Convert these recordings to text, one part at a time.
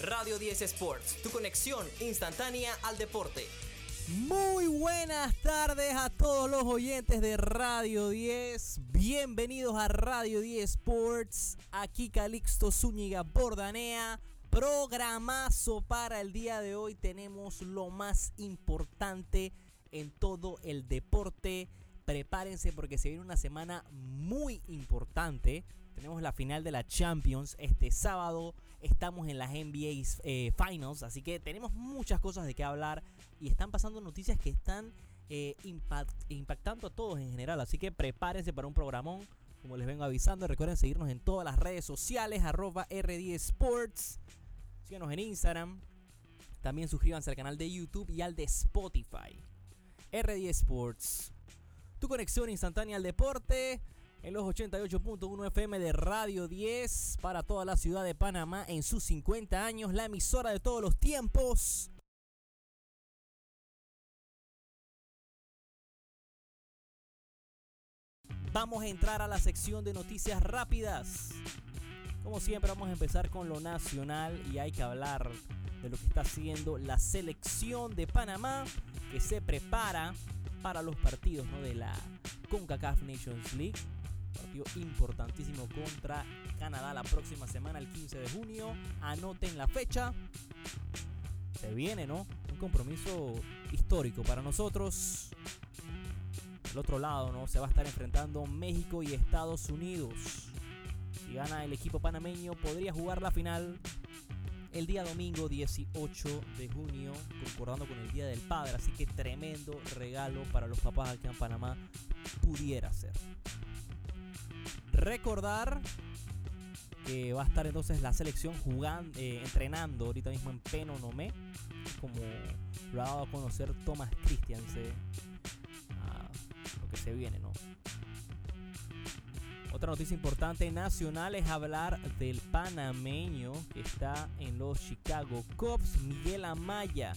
Radio 10 Sports, tu conexión instantánea al deporte. Muy buenas tardes a todos los oyentes de Radio 10. Bienvenidos a Radio 10 Sports. Aquí Calixto Zúñiga Bordanea. Programazo para el día de hoy. Tenemos lo más importante en todo el deporte. Prepárense porque se viene una semana muy importante. Tenemos la final de la Champions este sábado. Estamos en las NBA eh, Finals. Así que tenemos muchas cosas de qué hablar. Y están pasando noticias que están eh, impactando a todos en general. Así que prepárense para un programón. Como les vengo avisando, recuerden seguirnos en todas las redes sociales. Arroba R10 Sports. Síganos en Instagram. También suscríbanse al canal de YouTube y al de Spotify. R10 Sports. Tu conexión instantánea al deporte en los 88.1 FM de Radio 10 para toda la ciudad de Panamá en sus 50 años, la emisora de todos los tiempos. Vamos a entrar a la sección de noticias rápidas. Como siempre vamos a empezar con lo nacional y hay que hablar de lo que está haciendo la selección de Panamá que se prepara para los partidos de la CONCACAF Nations League partido importantísimo contra Canadá la próxima semana, el 15 de junio. Anoten la fecha. Se viene, ¿no? Un compromiso histórico para nosotros. Del otro lado, ¿no? Se va a estar enfrentando México y Estados Unidos. Si gana el equipo panameño, podría jugar la final el día domingo 18 de junio, concordando con el Día del Padre. Así que tremendo regalo para los papás aquí en Panamá pudiera ser. Recordar que va a estar entonces la selección jugando, eh, entrenando ahorita mismo en Penonomé, como lo ha dado a conocer Thomas Christiansen, lo que se viene, ¿no? Otra noticia importante nacional es hablar del panameño que está en los Chicago Cubs, Miguel Amaya,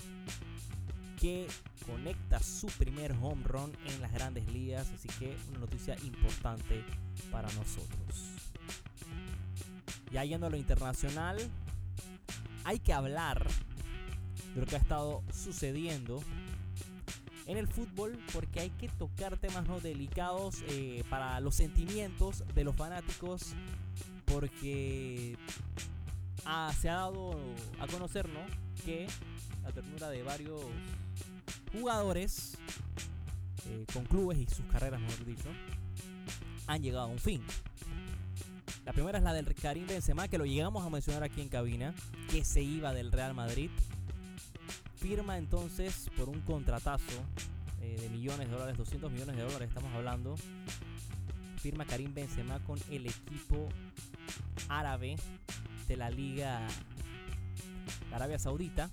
que conecta su primer home run en las grandes ligas, así que una noticia importante para nosotros. Ya yendo a lo internacional, hay que hablar de lo que ha estado sucediendo en el fútbol porque hay que tocar temas no delicados eh, para los sentimientos de los fanáticos porque ah, se ha dado a conocer ¿no? que la ternura de varios jugadores eh, con clubes y sus carreras, mejor dicho, han llegado a un fin. La primera es la del Karim Benzema, que lo llegamos a mencionar aquí en cabina, que se iba del Real Madrid. Firma entonces por un contratazo eh, de millones de dólares, 200 millones de dólares estamos hablando. Firma Karim Benzema con el equipo árabe de la Liga de Arabia Saudita,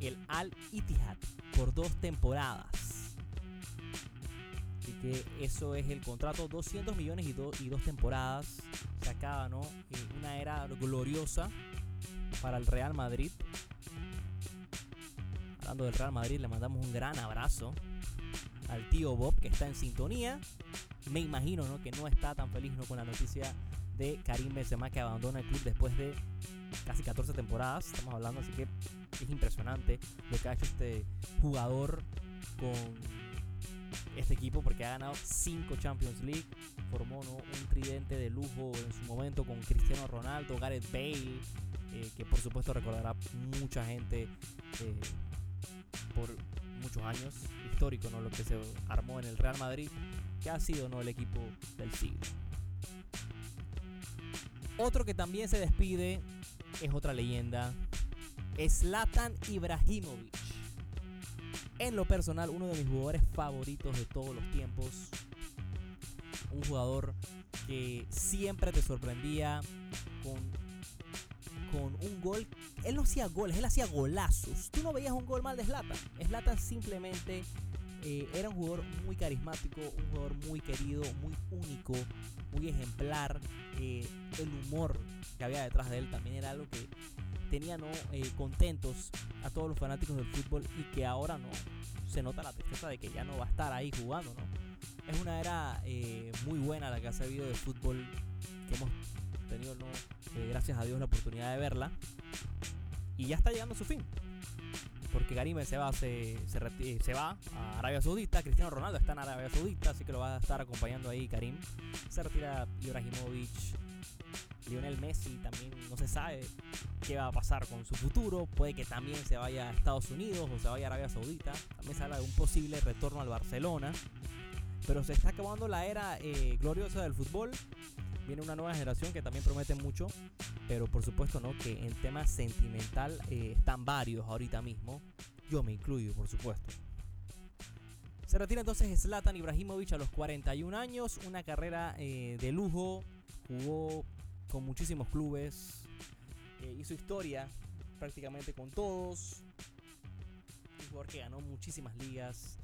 el Al Ittihad por dos temporadas. Así que eso es el contrato, 200 millones y, y dos temporadas. Se acaba, ¿no? Eh, una era gloriosa para el Real Madrid. Hablando del Real Madrid, le mandamos un gran abrazo al tío Bob que está en sintonía. Me imagino ¿no? que no está tan feliz ¿no? con la noticia de Karim Benzema que abandona el club después de casi 14 temporadas. Estamos hablando, así que es impresionante lo que ha hecho este jugador con este equipo porque ha ganado 5 Champions League. Formó un tridente de lujo en su momento con Cristiano Ronaldo, Gareth Bale, eh, que por supuesto recordará mucha gente eh, por muchos años. Histórico, ¿no? Lo que se armó en el Real Madrid, que ha sido ¿no? el equipo del siglo. Otro que también se despide es otra leyenda Zlatan Ibrahimovic. En lo personal, uno de mis jugadores favoritos de todos los tiempos. Un jugador que siempre te sorprendía con, con un gol. Él no hacía goles, él hacía golazos. Tú no veías un gol mal de Zlatan. Zlatan simplemente eh, era un jugador muy carismático, un jugador muy querido, muy único, muy ejemplar. Eh, el humor que había detrás de él también era algo que tenía ¿no? Eh, contentos a todos los fanáticos del fútbol y que ahora no se nota la tristeza de que ya no va a estar ahí jugando. ¿no? Es una era eh, muy buena la que ha sabido de fútbol que hemos tenido, ¿no? Eh, gracias a Dios, la oportunidad de verla. y ya está llegando a su fin. Porque Karim se va, se, se, va a Arabia Saudita. Cristiano Ronaldo está en Arabia Saudita, así que lo va a estar acompañando ahí Karim. Se retira Ibrahimovic. Lionel Messi también no se sabe qué va a pasar con su futuro. Puede que también se vaya a Estados Unidos o se vaya a Arabia Saudita. También se habla de un posible retorno al Barcelona. Pero se está acabando la era eh, gloriosa del fútbol. Viene una nueva generación que también promete mucho. Pero por supuesto, ¿no? Que en tema sentimental eh, están varios ahorita mismo. Yo me incluyo, por supuesto. Se retira entonces Zlatan Ibrahimovic a los 41 años. Una carrera eh, de lujo. Jugó con muchísimos clubes. hizo historia prácticamente con todos. Un jugador que ganó muchísimas ligas.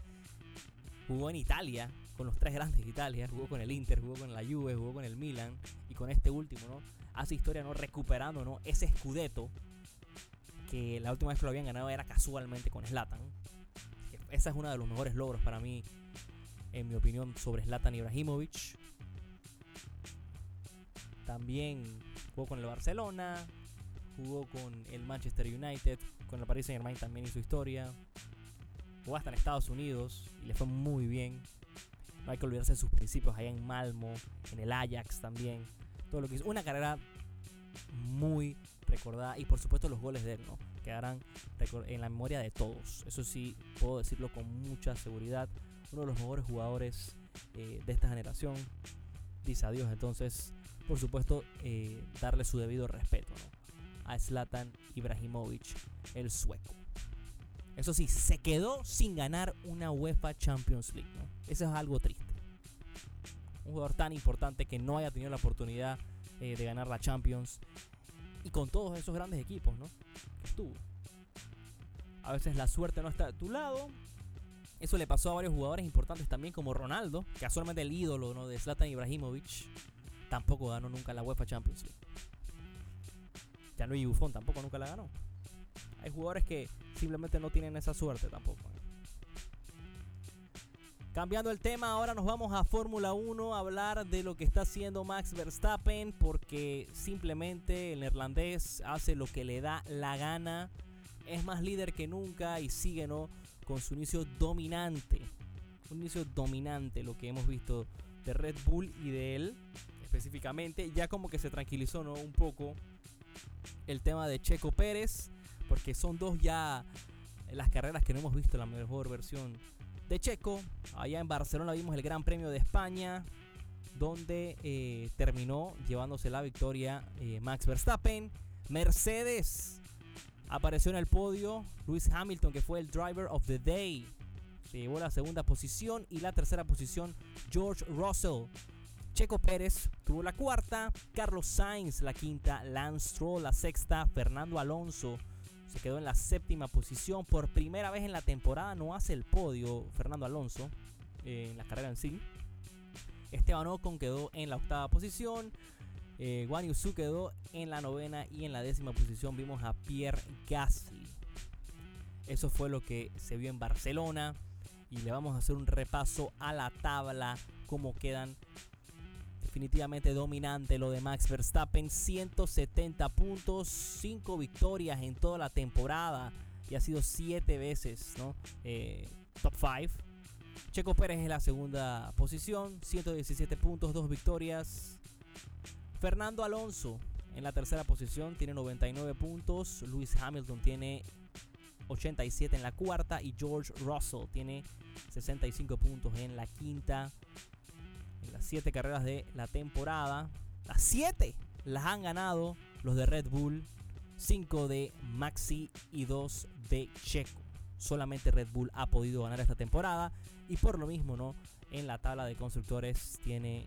Jugó en Italia, con los tres grandes de Italia. Jugó con el Inter, jugó con la Juve, jugó con el Milan. Y con este último, ¿no? Hace historia, ¿no? Recuperando, ¿no? Ese Scudetto. Que la última vez que lo habían ganado era casualmente con Slatan. Esa es uno de los mejores logros para mí, en mi opinión, sobre Slatan Ibrahimovic. También jugó con el Barcelona, jugó con el Manchester United, con el Paris Saint Germain también hizo historia. Jugó hasta en Estados Unidos y le fue muy bien. No hay que olvidarse de sus principios allá en Malmo, en el Ajax también. Todo lo que hizo. Una carrera muy recordada y por supuesto los goles de él, ¿no? Quedarán en la memoria de todos. Eso sí, puedo decirlo con mucha seguridad. Uno de los mejores jugadores eh, de esta generación. Dice adiós entonces por supuesto, eh, darle su debido respeto a Zlatan Ibrahimovic, el sueco. Eso sí, se quedó sin ganar una UEFA Champions League. Eso es algo triste. Un jugador tan importante que no haya tenido la oportunidad eh, de ganar la Champions. Y con todos esos grandes equipos, ¿no? estuvo. A veces la suerte no está a tu lado. Eso le pasó a varios jugadores importantes también, como Ronaldo, casualmente el ídolo ¿no? de Zlatan Ibrahimovic tampoco ganó nunca la UEFA Champions League. Ya no hay Buffon tampoco nunca la ganó. Hay jugadores que simplemente no tienen esa suerte tampoco. Cambiando el tema, ahora nos vamos a Fórmula 1 a hablar de lo que está haciendo Max Verstappen porque simplemente el neerlandés hace lo que le da la gana. Es más líder que nunca y sigue con su inicio dominante. Un inicio dominante lo que hemos visto de Red Bull y de él específicamente. Ya como que se tranquilizó ¿no? un poco el tema de Checo Pérez, porque son dos ya las carreras que no hemos visto la mejor versión de Checo. Allá en Barcelona vimos el Gran Premio de España, donde eh, terminó llevándose la victoria eh, Max Verstappen. Mercedes apareció en el podio. Lewis Hamilton, que fue el driver of the day, se llevó la segunda posición. Y la tercera posición, George Russell Checo Pérez tuvo la cuarta, Carlos Sainz la quinta, Lance Stroll la sexta, Fernando Alonso se quedó en la séptima posición. Por primera vez en la temporada no hace el podio Fernando Alonso eh, en la carrera en sí. Esteban Ocon quedó en la octava posición. Eh, Guan Yusu quedó en la novena y en la décima posición vimos a Pierre Gasly. Eso fue lo que se vio en Barcelona. Y le vamos a hacer un repaso a la tabla, cómo quedan definitivamente dominante lo de Max Verstappen, 170 puntos, 5 victorias en toda la temporada y ha sido 7 veces ¿no? Eh, top 5. Checo Pérez en la segunda posición, 117 puntos, 2 victorias. Fernando Alonso en la tercera posición tiene 99 puntos. Lewis Hamilton tiene 87 en la cuarta y George Russell tiene 65 puntos en la quinta las siete carreras de la temporada. Las siete las han ganado los de Red Bull. Cinco de Maxi y dos de Checo. Solamente Red Bull ha podido ganar esta temporada. Y por lo mismo, ¿no? En la tabla de constructores tiene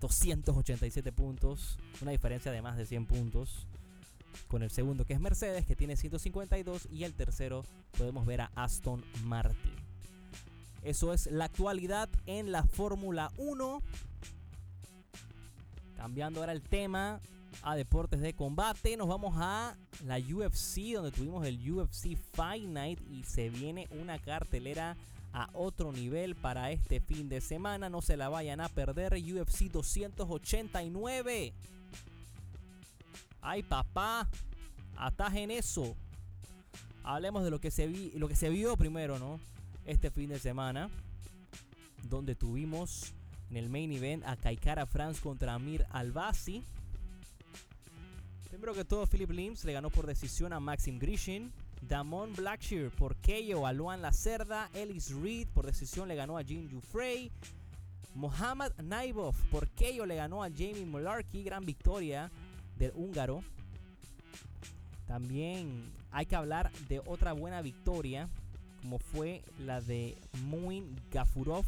287 eh, puntos. Una diferencia de más de 100 puntos. Con el segundo que es Mercedes, que tiene 152. Y el tercero podemos ver a Aston Martin. Eso es la actualidad en la Fórmula 1. Cambiando ahora el tema a deportes de combate, nos vamos a la UFC, donde tuvimos el UFC Fight Night y se viene una cartelera a otro nivel para este fin de semana. No se la vayan a perder. UFC 289. Ay, papá. Hasta en eso. Hablemos de lo que se vi, lo que se vio primero, ¿no? Este fin de semana, donde tuvimos en el main event a Kaikara France contra Amir Albasi. Primero que todo, Philip Lims le ganó por decisión a Maxim Grishin. Damon Blackshear por KO a Luan Lacerda. Ellis Reed por decisión le ganó a Jim Frey. Mohamed Naibov por KO le ganó a Jamie Mularkey. Gran victoria del húngaro. También hay que hablar de otra buena victoria, como fue la de Muin Gafurov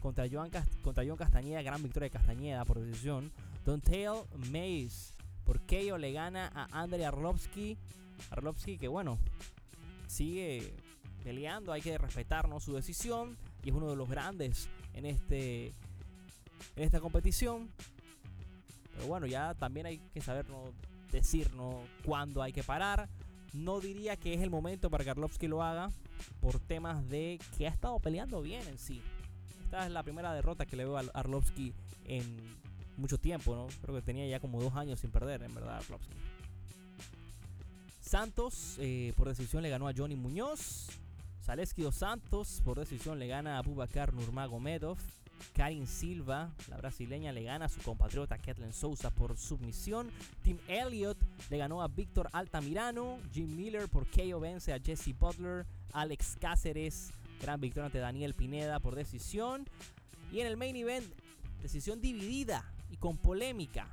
contra John, contra John Castañeda. Gran victoria de Castañeda por decisión. Dontail Mays por KO le gana a Andrei Arlovsky. Arlovsky que bueno, sigue peleando, hay que respetarnos su decisión y es uno de los grandes en este en esta competición. Pero bueno, ya también hay que sabernos decirnos cuándo hay que parar. No diría que es el momento para que Arlovsky lo haga por temas de que ha estado peleando bien en sí. Esta es la primera derrota que le veo a Arlovsky en mucho tiempo, ¿no? Creo que tenía ya como dos años sin perder, en verdad, Arlovsky. Santos eh, por decisión le ganó a Johnny Muñoz. Zaleski dos Santos por decisión le gana a Bubakar Nurmagomedov. Karin Silva, la brasileña, le gana a su compatriota Kathleen Souza por submisión. Tim Elliott le ganó a Víctor Altamirano. Jim Miller por KO vence a Jesse Butler. Alex Cáceres, gran victoria ante Daniel Pineda por decisión. Y en el main event, decisión dividida y con polémica.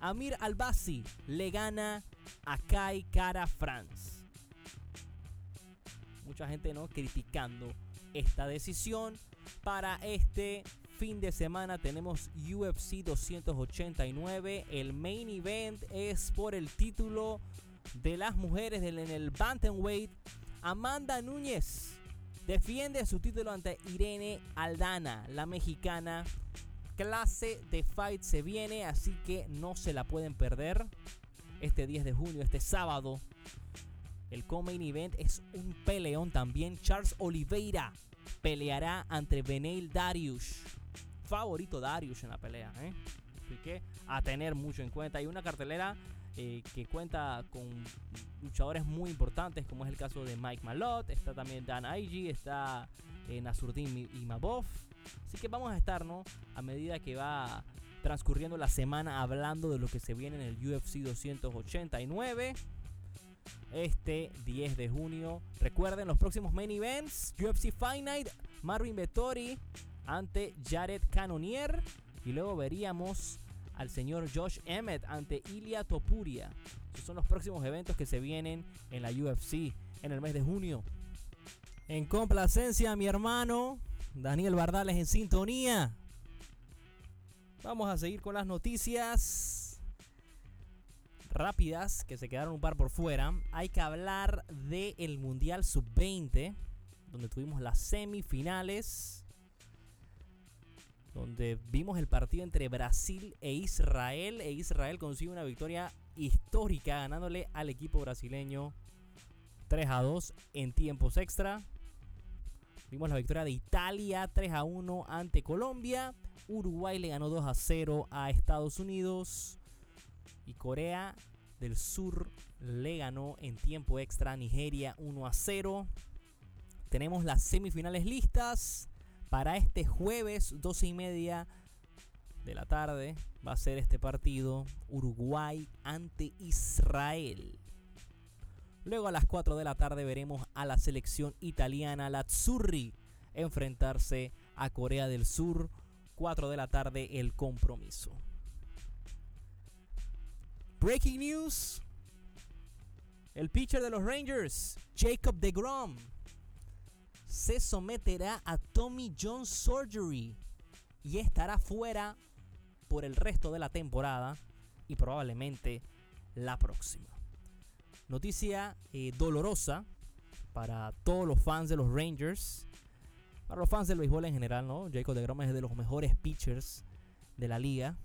Amir Albasi le gana a Kai Cara France. Mucha gente no criticando esta decisión. Para este fin de semana tenemos UFC 289. El main event es por el título de las mujeres en el Bantamweight. Amanda Núñez defiende su título ante Irene Aldana, la mexicana. Clase de fight se viene, así que no se la pueden perder. Este 10 de junio, este sábado, el co-main event es un peleón también. Charles Oliveira peleará ante Beneil Darius. Favorito Darius en la pelea. ¿eh? Así que a tener mucho en cuenta. Hay una cartelera eh, que cuenta con luchadores muy importantes, como es el caso de Mike Malott. Está también Dan Aigi, está eh, Nasruddin Imabov. Así que vamos a estar, ¿no? A medida que va transcurriendo la semana hablando de lo que se viene en el UFC 289 este 10 de junio. Recuerden los próximos main events: UFC Night, Marvin Vettori ante Jared Cannonier. Y luego veríamos al señor Josh Emmett ante Ilia Topuria. Esos son los próximos eventos que se vienen en la UFC en el mes de junio. En complacencia, mi hermano Daniel Bardales en sintonía. Vamos a seguir con las noticias rápidas que se quedaron un par por fuera. Hay que hablar del Mundial Sub-20, donde tuvimos las semifinales, donde vimos el partido entre Brasil e Israel, e Israel consigue una victoria histórica ganándole al equipo brasileño 3 a 2 en tiempos extra. Vimos la victoria de Italia 3 a 1 ante Colombia. Uruguay le ganó 2 a 0 a Estados Unidos. Y Corea del Sur le ganó en tiempo extra a Nigeria 1 a 0. Tenemos las semifinales listas para este jueves 12 y media de la tarde. Va a ser este partido Uruguay ante Israel. Luego a las 4 de la tarde veremos a la selección italiana, la Azzurri, enfrentarse a Corea del Sur. 4 de la tarde el compromiso. Breaking news. El pitcher de los Rangers, Jacob DeGrom, se someterá a Tommy John Surgery y estará fuera por el resto de la temporada y probablemente la próxima. Noticia eh, dolorosa para todos los fans de los Rangers, para los fans del béisbol en general, ¿no? Jacob DeGrom es de los mejores pitchers de la liga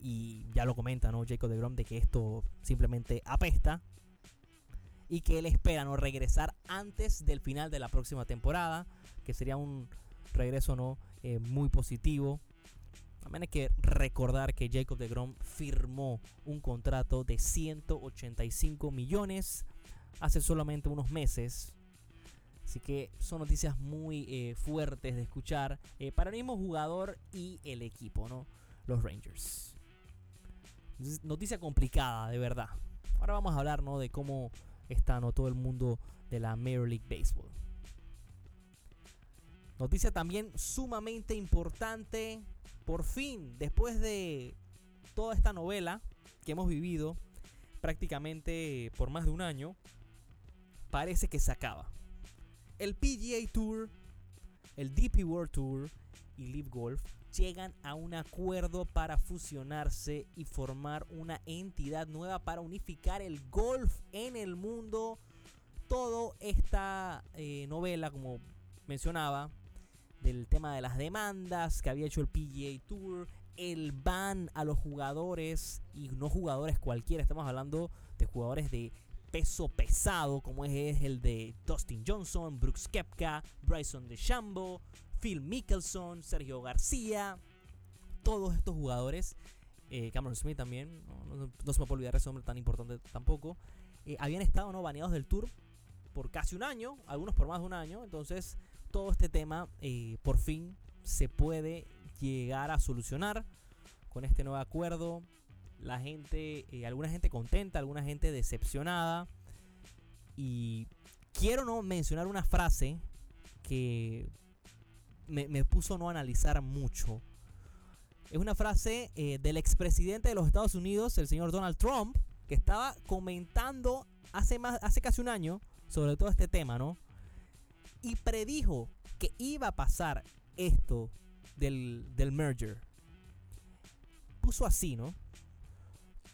y ya lo comenta, ¿no? Jacob de Grom de que esto simplemente apesta y que él espera no regresar antes del final de la próxima temporada, que sería un regreso no eh, muy positivo. También hay que recordar que Jacob de Grom firmó un contrato de 185 millones hace solamente unos meses. Así que son noticias muy eh, fuertes de escuchar eh, para el mismo jugador y el equipo, ¿no? Los Rangers. Noticia complicada, de verdad. Ahora vamos a hablar, ¿no? De cómo está, ¿no? Todo el mundo de la Major League Baseball. Noticia también sumamente importante. Por fin, después de toda esta novela que hemos vivido prácticamente por más de un año, parece que se acaba. El PGA Tour, el DP World Tour y Live Golf llegan a un acuerdo para fusionarse y formar una entidad nueva para unificar el golf en el mundo. Toda esta eh, novela, como mencionaba, del tema de las demandas que había hecho el PGA Tour, el ban a los jugadores y no jugadores cualquiera, estamos hablando de jugadores de peso pesado como es el de Dustin Johnson, Brooks Kepka, Bryson DeChambeau, Phil Mickelson, Sergio García, todos estos jugadores, eh, Cameron Smith también, no, se me puede olvidar ese hombre tan importante tampoco, eh, habían estado no baneados del tour por casi un año, algunos por más de un año, entonces todo este tema eh, por fin se puede llegar a solucionar con este nuevo acuerdo. La gente, eh, alguna gente contenta, alguna gente decepcionada. Y quiero no mencionar una frase que me, puso no analizar mucho. Es una frase eh, del expresidente de los Estados Unidos, el señor Donald Trump, que estaba comentando hace, más, hace casi un año sobre todo este tema, ¿no? y predijo que iba a pasar esto del, merger. Puso así, ¿no?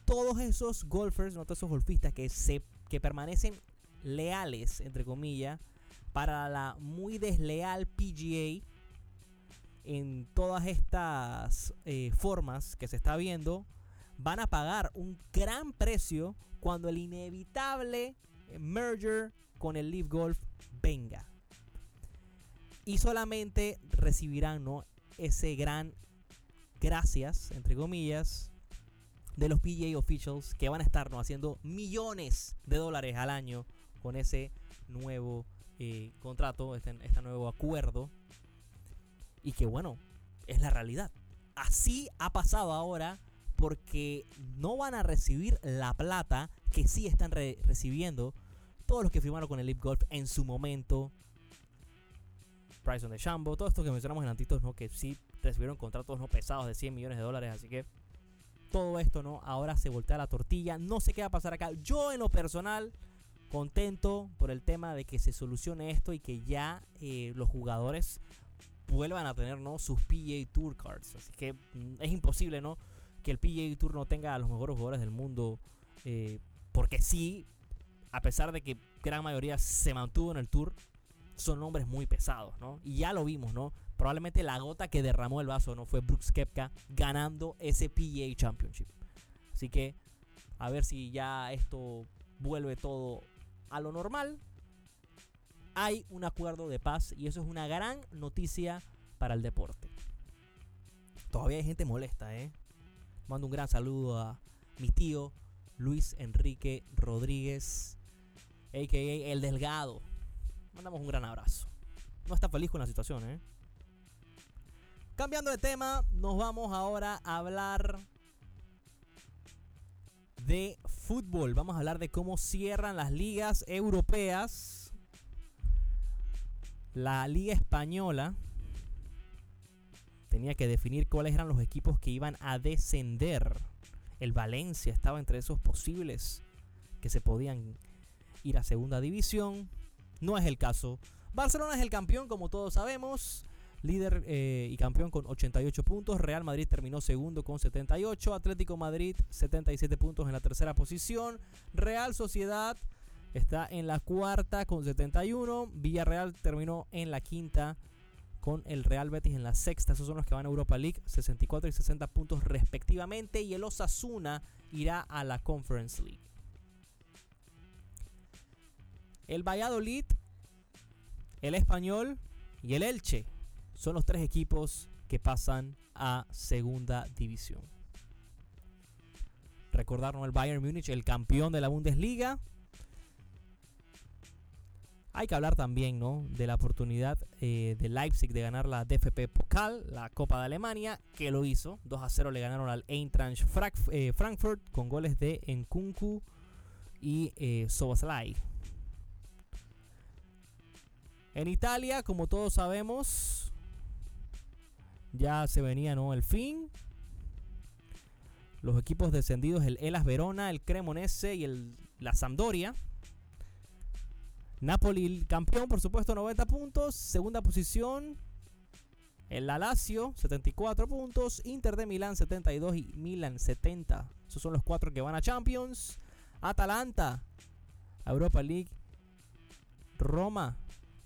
Todos esos golfers, no todos esos golfistas que, se, que permanecen leales, entre comillas, para la muy desleal PGA en todas estas eh, formas que se está viendo, van a pagar un gran precio cuando el inevitable merger con el Leaf Golf venga y solamente recibirán ¿no? ese gran gracias, entre comillas, de los PGA officials que van a estar ¿no? haciendo millones de dólares al año con ese nuevo eh, contrato, este, este nuevo acuerdo. Y que bueno, es la realidad. Así ha pasado ahora porque no van a recibir la plata que sí están recibiendo todos los que firmaron con el Lip Golf en su momento Bryson de Shambo, todo esto que mencionamos en antitos, ¿no? Que sí recibieron contratos no pesados de 100 millones de dólares, así que todo esto, ¿no? Ahora se voltea la tortilla, no sé qué va a pasar acá. Yo en lo personal, contento por el tema de que se solucione esto y que ya eh, los jugadores vuelvan a tener, ¿no? Sus PGA Tour cards, así que mm, es imposible, ¿no? Que el PGA Tour no tenga a los mejores jugadores del mundo, eh, porque sí, a pesar de que gran mayoría se mantuvo en el Tour, son nombres muy pesados, ¿no? Y ya lo vimos, ¿no? Probablemente la gota que derramó el vaso no fue Brooks Kepka ganando ese PGA Championship. Así que a ver si ya esto vuelve todo a lo normal. Hay un acuerdo de paz y eso es una gran noticia para el deporte. Todavía hay gente molesta, ¿eh? Mando un gran saludo a mi tío Luis Enrique Rodríguez, a.k.a. El Delgado mandamos un gran abrazo. No está feliz con la situación, ¿eh? Cambiando de tema, nos vamos ahora a hablar de fútbol. Vamos a hablar de cómo cierran las ligas europeas. La liga española tenía que definir cuáles eran los equipos que iban a descender. El Valencia estaba entre esos posibles que se podían ir a segunda división. No es el caso. Barcelona es el campeón, como todos sabemos. Líder eh, y campeón con 88 puntos. Real Madrid terminó segundo con 78. Atlético Madrid 77 puntos en la tercera posición. Real Sociedad está en la cuarta con 71. Villarreal terminó en la quinta con el Real Betis en la sexta. Esos son los que van a Europa League, 64 y 60 puntos respectivamente. Y el Osasuna irá a la Conference League. El Valladolid, el Español y el Elche son los tres equipos que pasan a segunda división. Recordarnos el Bayern Múnich, el campeón de la Bundesliga. Hay que hablar también ¿no? de la oportunidad eh, de Leipzig de ganar la DFP Pokal, la Copa de Alemania, que lo hizo. 2 a 0 le ganaron al Eintracht eh, Frankfurt con goles de Nkunku y eh. En Italia, como todos sabemos, ya se venía ¿no? el fin. Los equipos descendidos, el Elas Verona, el Cremonese y el, la Sampdoria. Napoli campeón, por supuesto, 90 puntos. Segunda posición, el Lazio, 74 puntos. Inter de Milán, 72 y Milan, 70. Esos son los cuatro que van a Champions. Atalanta, Europa League. Roma,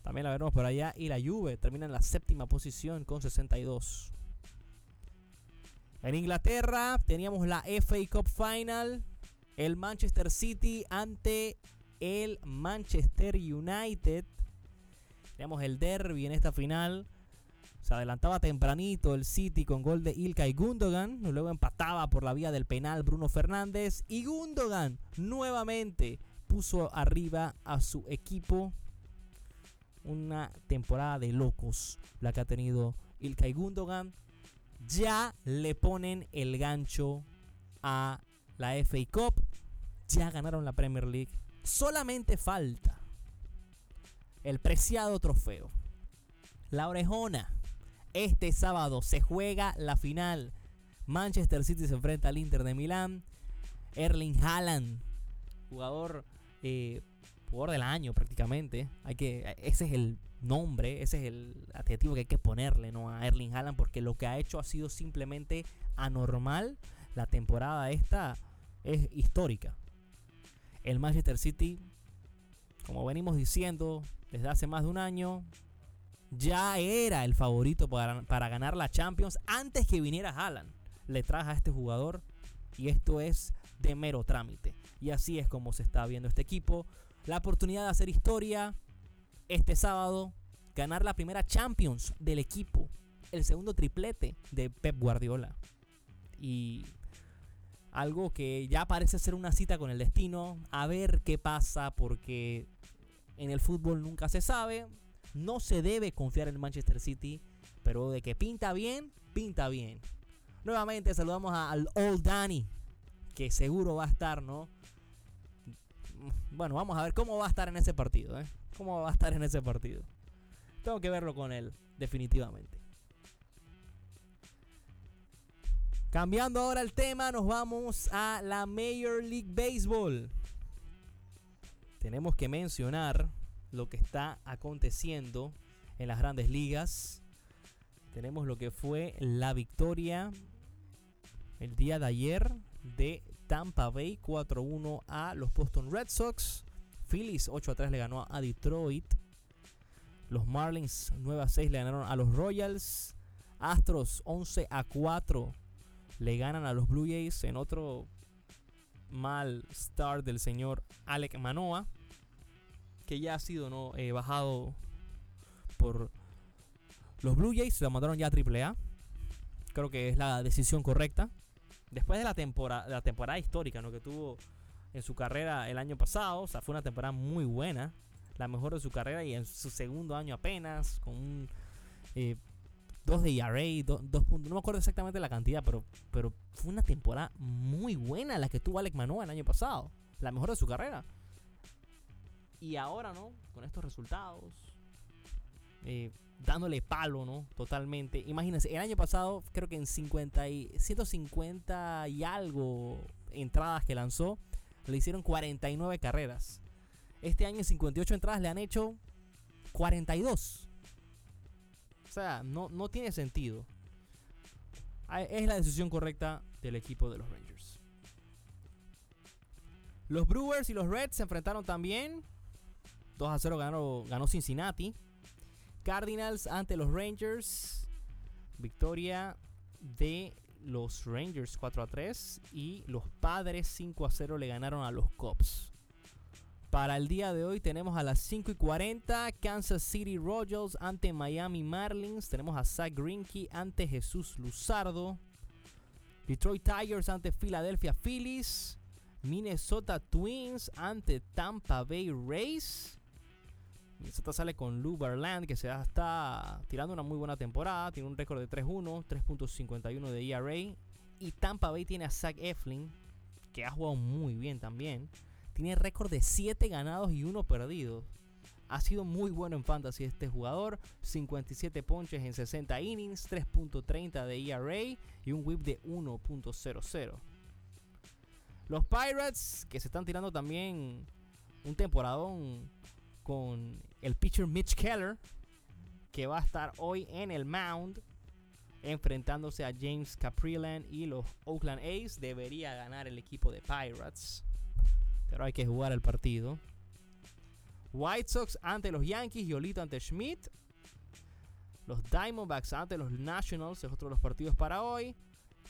también la veremos por allá. Y la Juve termina en la séptima posición con 62. En Inglaterra teníamos la FA Cup Final. El Manchester City ante el Manchester United. Teníamos el derby en esta final. Se adelantaba tempranito el City con gol de Ilkay Gundogan. Luego empataba por la vía del penal Bruno Fernández. Y Gundogan nuevamente puso arriba a su equipo. Una temporada de locos la que ha tenido Ilkay Gundogan. Ya le ponen el gancho a la FA Cup. Ya ganaron la Premier League Solamente falta el preciado trofeo. La orejona. Este sábado se juega la final. Manchester City se enfrenta al Inter de Milán. Erling Haaland, jugador, eh, jugador del año prácticamente. Hay que, ese es el nombre, ese es el adjetivo que hay que ponerle ¿no? a Erling Haaland porque lo que ha hecho ha sido simplemente anormal. La temporada esta es histórica el Manchester City, como venimos diciendo desde hace más de un año, ya era el favorito para, ganar la Champions antes que viniera Haaland. Le traja a este jugador y esto es de mero trámite. Y así es como se está viendo este equipo. La oportunidad de hacer historia este sábado, ganar la primera Champions del equipo, el segundo triplete de Pep Guardiola. Y algo que ya parece ser una cita con el destino, a ver qué pasa porque en el fútbol nunca se sabe, no se debe confiar en Manchester City, pero de que pinta bien, pinta bien. Nuevamente saludamos al Old Danny, que seguro va a estar, ¿no? Bueno, vamos a ver cómo va a estar en ese partido, ¿eh? ¿Cómo va a estar en ese partido? Tengo que verlo con él, definitivamente. Cambiando ahora el tema, nos vamos a la Major League Baseball. Tenemos que mencionar lo que está aconteciendo en las grandes ligas. Tenemos lo que fue la victoria el día de ayer de Tampa Bay 4-1 a los Boston Red Sox. Phillies 8-3 le ganó a Detroit. Los Marlins 9-6 le ganaron a los Royals. Astros 11 4 le ganan a los Blue Jays en otro mal start del señor Alec Manoa, que ya ha sido ¿no? Eh, bajado por los Blue Jays, lo mandaron ya a AAA. Creo que es la decisión correcta. Después de la temporada, la temporada histórica ¿no? que tuvo en su carrera el año pasado, o sea, fue una temporada muy buena, la mejor de su carrera y en su segundo año apenas, con un eh, Dos de ERA, dos puntos. No me acuerdo exactamente la cantidad, pero, pero fue una temporada muy buena la que tuvo Alec Manoa el año pasado. La mejor de su carrera. Y ahora, ¿no? Con estos resultados. Eh, dándole palo, ¿no? Totalmente. Imagínense, el año pasado creo que en 50 y, 150 y algo entradas que lanzó, le hicieron 49 carreras. Este año en 58 entradas le han hecho 42. Sea, no, no tiene sentido. Es la decisión correcta del equipo de los Rangers. Los Brewers y los Reds se enfrentaron también. 2 a 0 ganó, ganó Cincinnati. Cardinals ante los Rangers. Victoria de los Rangers 4 a 3. Y los Padres 5 a 0 le ganaron a los Cubs. Para el día de hoy tenemos a las 5 y 40 Kansas City Royals ante Miami Marlins. Tenemos a Zach Greinke ante Jesús Luzardo. Detroit Tigers ante Philadelphia Phillies. Minnesota Twins ante Tampa Bay Rays. Minnesota sale con Lou Berland que se está tirando una muy buena temporada. Tiene un récord de 3-1, 3.51 de ERA. Y Tampa Bay tiene a Zach Eflin que ha jugado muy bien también. Tiene récord de 7 ganados y 1 perdido. Ha sido muy bueno en fantasy este jugador. 57 ponches en 60 innings, 3.30 de ERA y un whip de 1.00. Los Pirates, que se están tirando también un temporadón con el pitcher Mitch Keller, que va a estar hoy en el mound enfrentándose a James Caprilan y los Oakland A's. Debería ganar el equipo de Pirates pero hay que jugar el partido. White Sox ante los Yankees, Yolito ante Schmidt. Los Diamondbacks ante los Nationals, es otro de los partidos para hoy.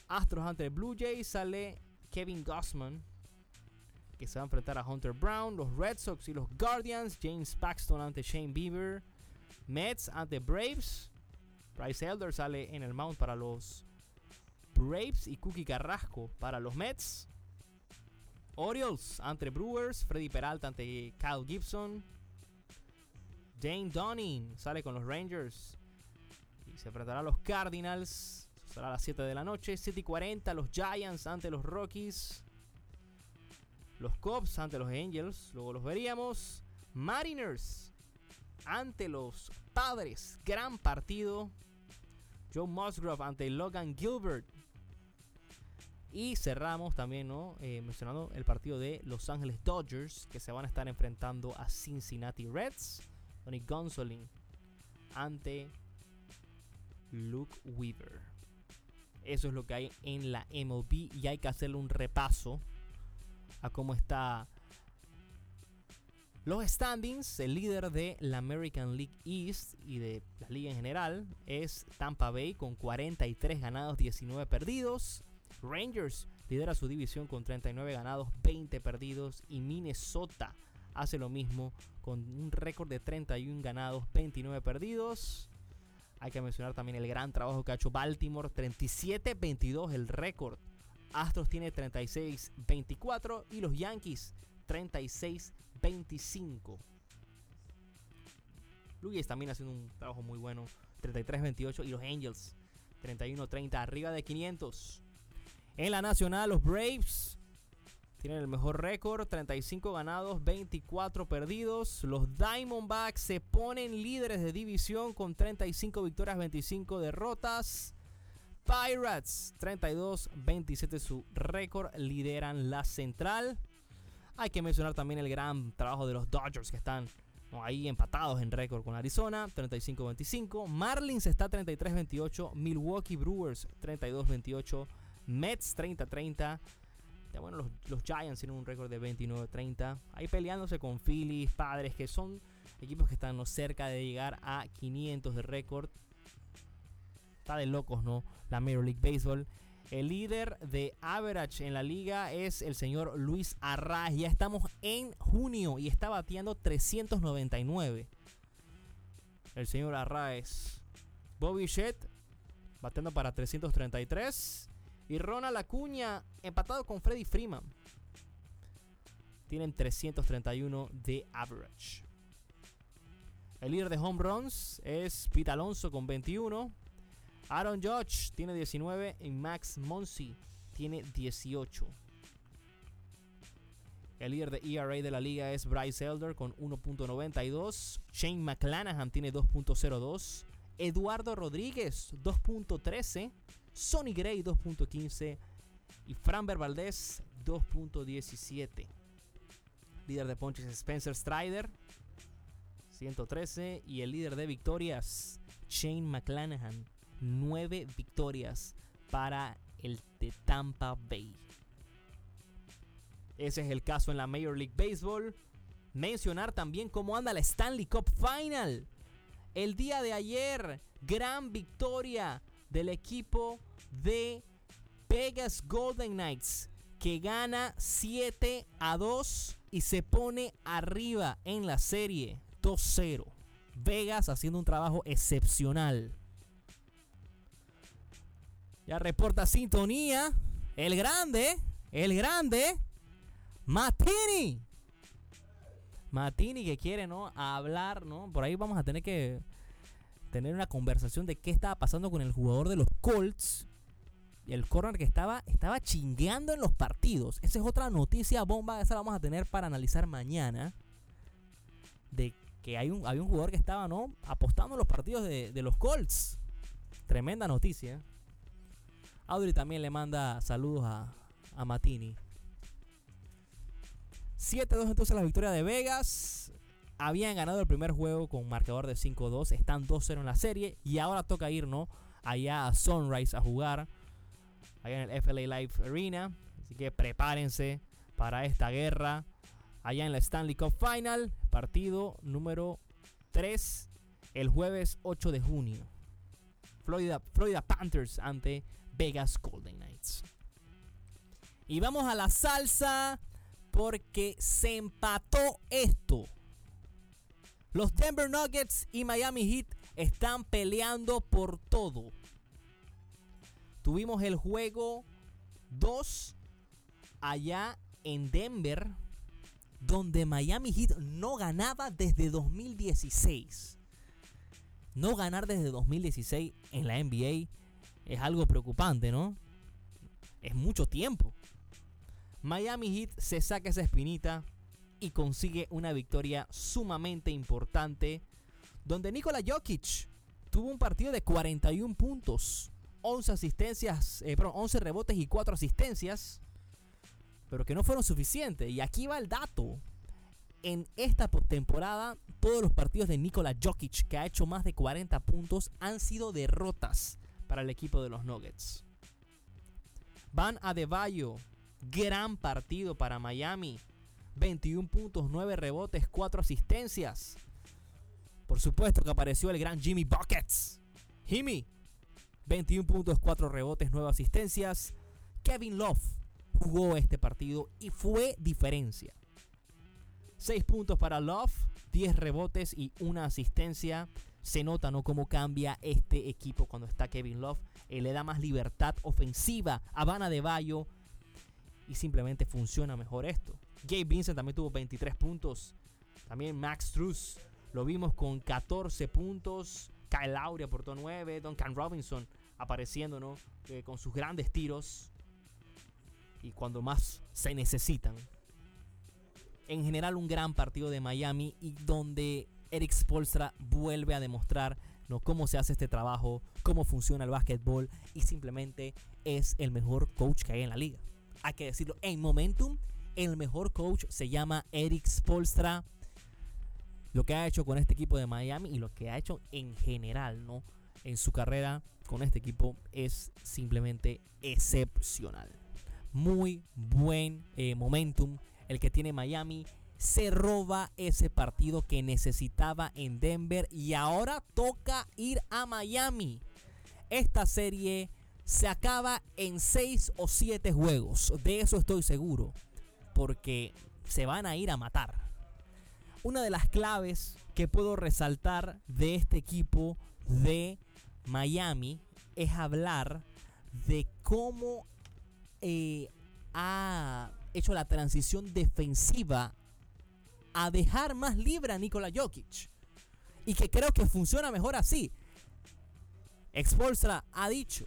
Astros ante Blue Jays, sale Kevin Gossman, que se va a enfrentar a Hunter Brown. Los Red Sox y los Guardians, James Paxton ante Shane Bieber. Mets ante Braves. Bryce Elder sale en el mount para los Braves y Cookie Carrasco para los Mets. Orioles ante Brewers, Freddy Peralta ante Kyle Gibson. Dane Donning sale con los Rangers y se enfrentará a los Cardinals. será a las 7 de la noche. 7 y 40, los Giants ante los Rockies. Los Cubs ante los Angels, luego los veríamos. Mariners ante los Padres, gran partido. Joe Musgrove ante Logan Gilbert. Y cerramos también. Eh, mencionando el partido de Los Ángeles Dodgers, que se van a estar enfrentando a Cincinnati Reds. Tony Gonsolin ante Luke Weaver. Eso es lo que hay en la MLB y hay que hacerle un repaso a cómo está los standings. El líder de la American League East y de la liga en general es Tampa Bay con 43 ganados, 19 perdidos. Rangers lidera su división con 39 ganados, 20 perdidos y Minnesota hace lo mismo con un récord de 31 ganados, 29 perdidos. Hay que mencionar también el gran trabajo que ha hecho Baltimore, 37-22 el récord. Astros tiene 36-24 y los Yankees 36-25. Blue también haciendo un trabajo muy bueno, 33-28 y los Angels 31-30 arriba de 500. En la nacional, los Braves tienen el mejor récord, 35 ganados, 24 perdidos. Los Diamondbacks se ponen líderes de división con 35 victorias, 25 derrotas. Pirates, 32-27 su récord, lideran la central. Hay que mencionar también el gran trabajo de los Dodgers que están ahí empatados en récord con Arizona, 35-25. Marlins está 33-28. Milwaukee Brewers, 32-28. Mets 30-30. Bueno, los, Giants tienen un récord de 29-30. Ahí peleándose con Phillies, Padres, que son equipos que están cerca de llegar a 500 de récord. Está de locos, ¿no? La Major League Baseball. El líder de average en la liga es el señor Luis Arraez. Ya estamos en junio y está bateando 399. El señor Arraez. Bobby Shett bateando para 333. Y Ronald Acuña empatado con Freddy Freeman. Tienen 331 de average. El líder de home runs es Pete Alonso con 21. Aaron Judge tiene 19 y Max Monsi tiene 18. El líder de ERA de la liga es Bryce Elder con 1.92. Shane McClanahan tiene 2.02. Eduardo Rodríguez 2.13. Sonny Gray 2.15 y Framber Valdez 2.17. Líder de ponches Spencer Strider 113 y el líder de victorias Shane McClanahan 9 victorias para el de Tampa Bay. Ese es el caso en la Major League Baseball. Mencionar también cómo anda la Stanley Cup Final. El día de ayer, gran victoria del equipo de Vegas Golden Knights que gana 7 a 2 y se pone arriba en la serie 2-0. Vegas haciendo un trabajo excepcional. Ya reporta sintonía. El grande, el grande, Matini. Matini que quiere, ¿no? Hablar, ¿no? Por ahí vamos a tener que tener una conversación de qué estaba pasando con el jugador de los Colts. El corner que estaba, estaba chingueando en los partidos. Esa es otra noticia bomba. Esa la vamos a tener para analizar mañana. De que hay un, hay un jugador que estaba, ¿no? Apostando en los partidos de, de los Colts. Tremenda noticia. Audrey también le manda saludos a, a Matini. 7-2 entonces la victoria de Vegas. Habían ganado el primer juego con marcador de 5-2. Están 2-0 en la serie. Y ahora toca ir. Allá a Sunrise a jugar. Allá en el FLA Live Arena. Así que prepárense para esta guerra. Allá en la Stanley Cup Final. Partido número 3. El jueves 8 de junio. Florida, Florida Panthers ante Vegas Golden Knights. Y vamos a la salsa porque se empató esto. Los Denver Nuggets y Miami Heat están peleando por todo. Tuvimos el juego 2 allá en Denver, donde Miami Heat no ganaba desde 2016. No ganar desde 2016 en la NBA es algo preocupante, ¿no? Es mucho tiempo. Miami Heat se saca esa espinita y consigue una victoria sumamente importante donde Nikola Jokic tuvo un partido de 41 puntos, 11 asistencias, eh, perdón, 11 rebotes y 4 asistencias, pero que no fueron suficientes. Y aquí va el dato. En esta temporada, todos los partidos de Nikola Jokic, que ha hecho más de 40 puntos, han sido derrotas para el equipo de los Nuggets. Van Adebayo, gran partido para Miami. 21 puntos, 9 rebotes, 4 asistencias. Por supuesto que apareció el gran Jimmy Buckets. Jimmy, 21 puntos, 4 rebotes, 9 asistencias. Kevin Love jugó este partido y fue diferencia. 6 puntos para Love, 10 rebotes y una asistencia. Se nota ¿no? cómo cambia este equipo cuando está Kevin Love. Él le da más libertad ofensiva a Habana de Bayo y simplemente funciona mejor esto. Gabe Vincent también tuvo 23 puntos. También Max Truss lo vimos con 14 puntos. Kyle Lowry aportó 9. Duncan Robinson apareciendo. Eh, con sus grandes tiros. Y cuando más se necesitan. En general un gran partido de Miami y donde Eric Spolstra vuelve a demostrar ¿no? cómo se hace este trabajo, cómo funciona el básquetbol y simplemente es el mejor coach que hay en la liga. Hay que decirlo, en Momentum el mejor coach se llama Eric Spolstra. Lo que ha hecho con este equipo de Miami y lo que ha hecho en general, ¿no? En su carrera con este equipo es simplemente excepcional. Muy buen eh, momentum el que tiene Miami. Se roba ese partido que necesitaba en Denver y ahora toca ir a Miami. Esta serie se acaba en 6 o 7 juegos. De eso estoy seguro porque se van a ir a matar. Una de las claves que puedo resaltar de este equipo de Miami es hablar de cómo eh, ha hecho la transición defensiva a dejar más libre a Nikola Jokic. Y que creo que funciona mejor así. Expolstra ha dicho,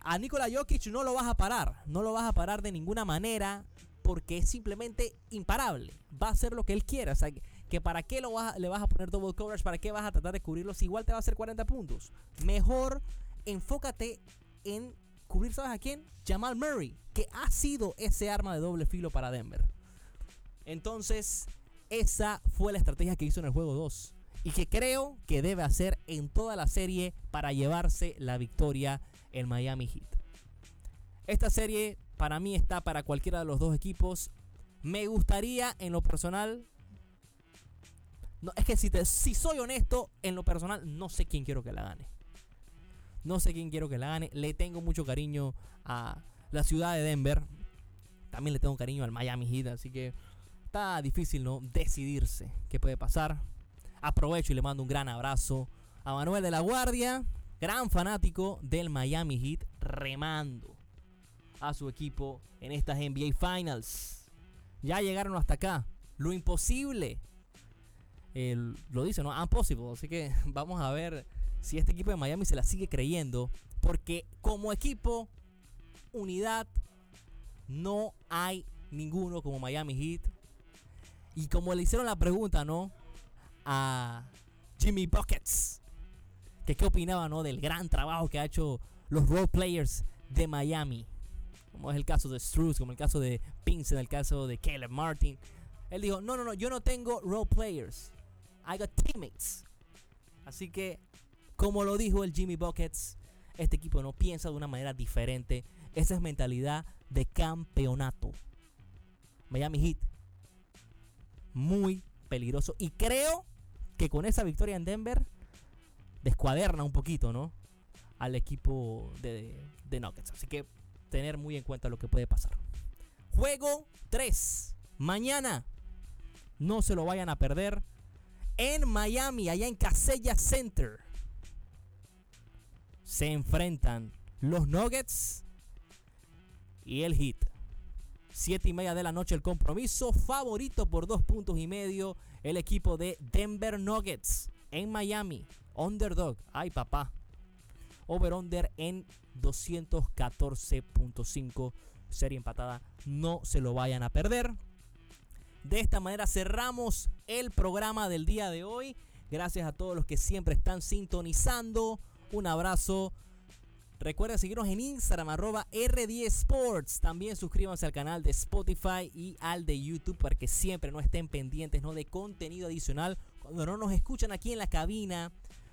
a Nikola Jokic no lo vas a parar, no lo vas a parar de ninguna manera porque es simplemente imparable. Va a hacer lo que él quiera. O sea, que para qué lo le vas a poner double coverage, para qué vas a tratar de cubrirlo si igual te va a hacer 40 puntos. Mejor enfócate en cubrir, ¿sabes a quién? Jamal Murray, que ha sido ese arma de doble filo para Denver. Entonces, esa fue la estrategia que hizo en el juego 2 y que creo que debe hacer en toda la serie para llevarse la victoria el Miami Heat. Esta serie para mí está para cualquiera de los dos equipos. Me gustaría en lo personal... Es que si, te, si soy honesto, en lo personal no sé quién quiero que la gane. No sé quién quiero que la gane. Le tengo mucho cariño a la ciudad de Denver. También le tengo cariño al Miami Heat. Así que está difícil no decidirse qué puede pasar. Aprovecho y le mando un gran abrazo a Manuel de la Guardia, gran fanático del Miami Heat, remando a su equipo en estas NBA Finals. Ya llegaron hasta acá. Lo imposible. lo dice, ¿no? Impossible. Así que vamos a ver si este equipo de Miami se la sigue creyendo. Porque como equipo, unidad, no hay ninguno como Miami Heat. Y como le hicieron la pregunta, ¿no? A Jimmy Buckets. Que qué opinaba, ¿no? Del gran trabajo que ha hecho los role players de Miami. Como es el caso de Struz, como el caso de Pince, el caso de Caleb Martin. Él dijo, no, no, no, yo no tengo role players. I got teammates. Así que, como lo dijo el Jimmy Buckets, este equipo no piensa de una manera diferente. Esa es mentalidad de campeonato. Miami Heat. Muy peligroso. Y creo que con esa victoria en Denver descuaderna un poquito, ¿no? Al equipo de, de Nuggets. Así que tener muy en cuenta lo que puede pasar. Juego 3. Mañana. No se lo vayan a perder. En Miami, allá en Casella Center. Se enfrentan los Nuggets y el Heat. Siete y media de la noche el compromiso. Favorito por dos puntos y medio. El equipo de Denver Nuggets en Miami. Underdog. Ay, papá. Over-under en 214.5. Serie empatada. No se lo vayan a perder. De esta manera cerramos el programa del día de hoy. Gracias a todos los que siempre están sintonizando. Un abrazo. Recuerden seguirnos en Instagram, arroba R10 Sports. También suscríbanse al canal de Spotify y al de YouTube para que siempre no estén pendientes ¿no? de contenido adicional cuando no nos escuchan aquí en la cabina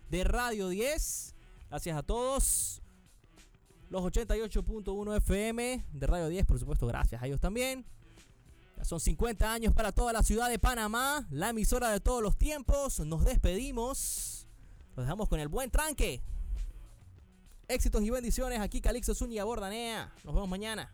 de Radio 10. Gracias a todos. Los 88.1 FM de Radio 10, por supuesto, gracias a ellos también. son 50 años para toda la ciudad de Panamá, la emisora de todos los tiempos. Nos despedimos. Nos dejamos con el buen tranque. Éxitos y bendiciones. Aquí Calixto Zúñiga Bordanea. Nos vemos mañana.